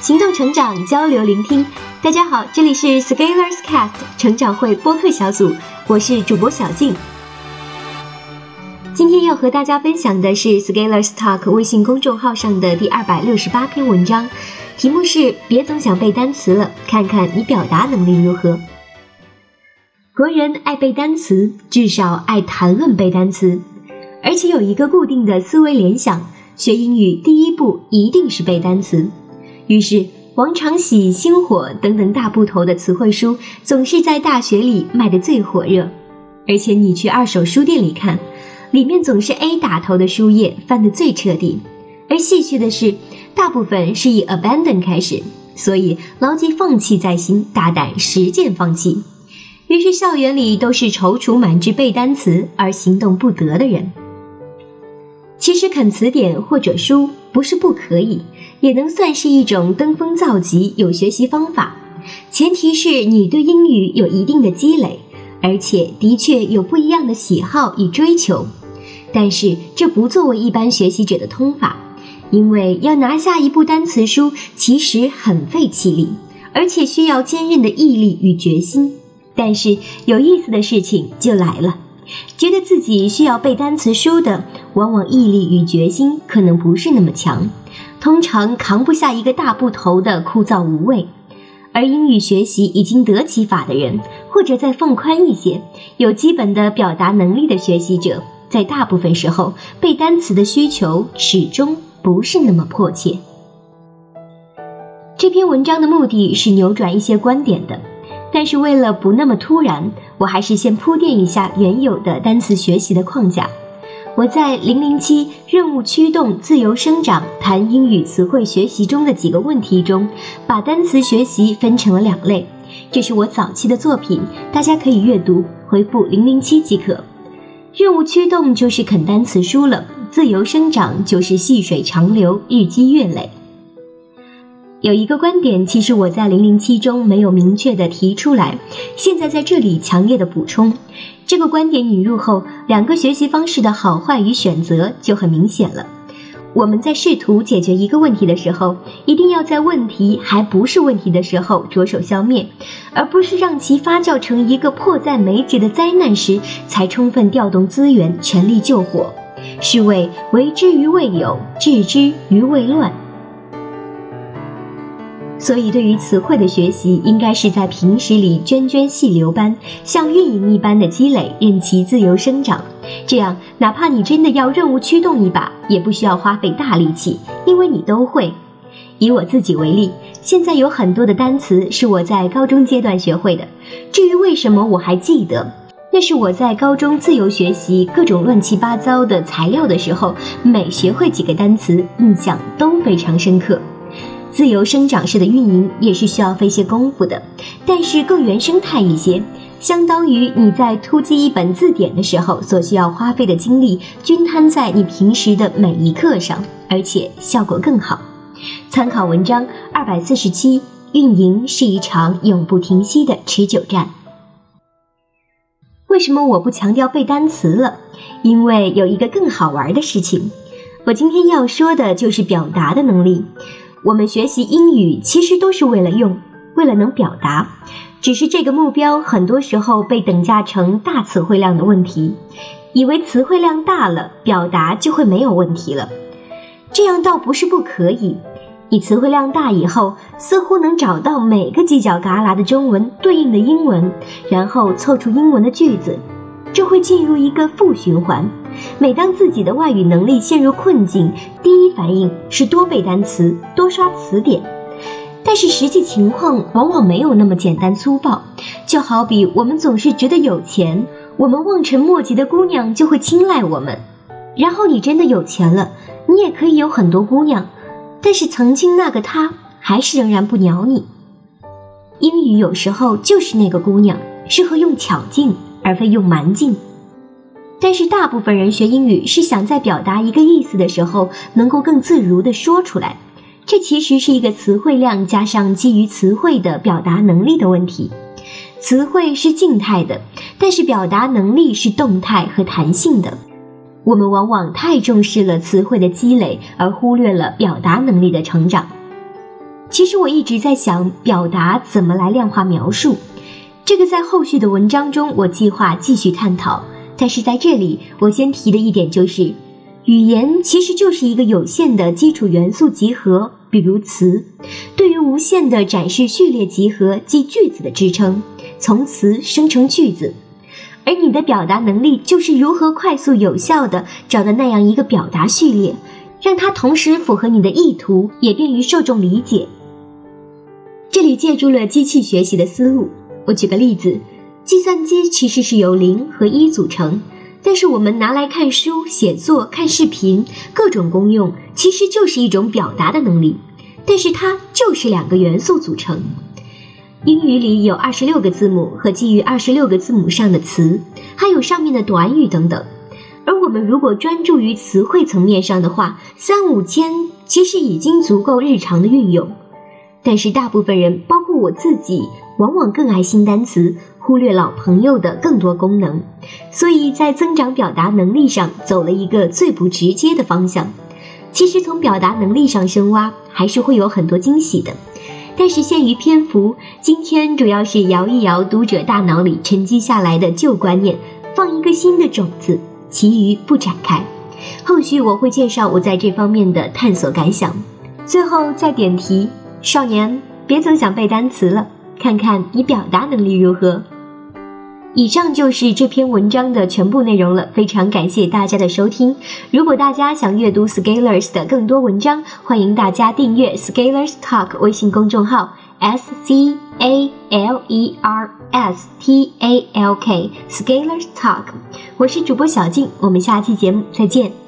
行动成长，交流聆听。大家好，这里是 Scalers Cast 成长会播客小组，我是主播小静。今天要和大家分享的是 Scalers Talk 微信公众号上的第二百六十八篇文章，题目是“别总想背单词了，看看你表达能力如何”。国人爱背单词，至少爱谈论背单词，而且有一个固定的思维联想：学英语第一步一定是背单词。于是，王长喜、星火等等大部头的词汇书总是在大学里卖得最火热，而且你去二手书店里看，里面总是 A 打头的书页翻得最彻底。而戏谑的是，大部分是以 abandon 开始，所以牢记放弃在心，大胆实践放弃。于是校园里都是踌躇满志背单词而行动不得的人。其实啃词典或者书不是不可以。也能算是一种登峰造极有学习方法，前提是你对英语有一定的积累，而且的确有不一样的喜好与追求。但是这不作为一般学习者的通法，因为要拿下一部单词书其实很费气力，而且需要坚韧的毅力与决心。但是有意思的事情就来了，觉得自己需要背单词书的，往往毅力与决心可能不是那么强。通常扛不下一个大部头的枯燥无味，而英语学习已经得其法的人，或者再放宽一些，有基本的表达能力的学习者，在大部分时候背单词的需求始终不是那么迫切。这篇文章的目的是扭转一些观点的，但是为了不那么突然，我还是先铺垫一下原有的单词学习的框架。我在零零七任务驱动自由生长谈英语词汇学习中的几个问题中，把单词学习分成了两类。这是我早期的作品，大家可以阅读，回复零零七即可。任务驱动就是啃单词书了，自由生长就是细水长流，日积月累。有一个观点，其实我在零零七中没有明确的提出来，现在在这里强烈的补充。这个观点引入后，两个学习方式的好坏与选择就很明显了。我们在试图解决一个问题的时候，一定要在问题还不是问题的时候着手消灭，而不是让其发酵成一个迫在眉睫的灾难时才充分调动资源全力救火。是谓为之于未有，治之于未乱。所以，对于词汇的学习，应该是在平时里涓涓细流般，像运营一般的积累，任其自由生长。这样，哪怕你真的要任务驱动一把，也不需要花费大力气，因为你都会。以我自己为例，现在有很多的单词是我在高中阶段学会的。至于为什么我还记得，那是我在高中自由学习各种乱七八糟的材料的时候，每学会几个单词，印象都非常深刻。自由生长式的运营也是需要费些功夫的，但是更原生态一些，相当于你在突击一本字典的时候所需要花费的精力，均摊在你平时的每一课上，而且效果更好。参考文章二百四十七，运营是一场永不停息的持久战。为什么我不强调背单词了？因为有一个更好玩的事情，我今天要说的就是表达的能力。我们学习英语其实都是为了用，为了能表达，只是这个目标很多时候被等价成大词汇量的问题，以为词汇量大了，表达就会没有问题了。这样倒不是不可以，你词汇量大以后，似乎能找到每个犄角旮旯的中文对应的英文，然后凑出英文的句子，这会进入一个负循环。每当自己的外语能力陷入困境，第一反应是多背单词、多刷词典。但是实际情况往往没有那么简单粗暴。就好比我们总是觉得有钱，我们望尘莫及的姑娘就会青睐我们。然后你真的有钱了，你也可以有很多姑娘，但是曾经那个她还是仍然不鸟你。英语有时候就是那个姑娘，适合用巧劲而非用蛮劲。但是大部分人学英语是想在表达一个意思的时候能够更自如地说出来，这其实是一个词汇量加上基于词汇的表达能力的问题。词汇是静态的，但是表达能力是动态和弹性的。我们往往太重视了词汇的积累，而忽略了表达能力的成长。其实我一直在想，表达怎么来量化描述，这个在后续的文章中我计划继续探讨。但是在这里，我先提的一点就是，语言其实就是一个有限的基础元素集合，比如词，对于无限的展示序列集合，即句子的支撑，从词生成句子。而你的表达能力就是如何快速有效的找到那样一个表达序列，让它同时符合你的意图，也便于受众理解。这里借助了机器学习的思路，我举个例子。计算机其实是由零和一组成，但是我们拿来看书、写作、看视频，各种功用其实就是一种表达的能力，但是它就是两个元素组成。英语里有二十六个字母和基于二十六个字母上的词，还有上面的短语等等。而我们如果专注于词汇层面上的话，三五千其实已经足够日常的运用。但是大部分人，包括我自己，往往更爱新单词。忽略老朋友的更多功能，所以在增长表达能力上走了一个最不直接的方向。其实从表达能力上深挖，还是会有很多惊喜的。但是限于篇幅，今天主要是摇一摇读者大脑里沉积下来的旧观念，放一个新的种子，其余不展开。后续我会介绍我在这方面的探索感想。最后再点题，少年别总想背单词了，看看你表达能力如何。以上就是这篇文章的全部内容了，非常感谢大家的收听。如果大家想阅读 Scalers 的更多文章，欢迎大家订阅 Scalers Talk 微信公众号 S C A L E R S T A L K Scalers Talk。我是主播小静，我们下期节目再见。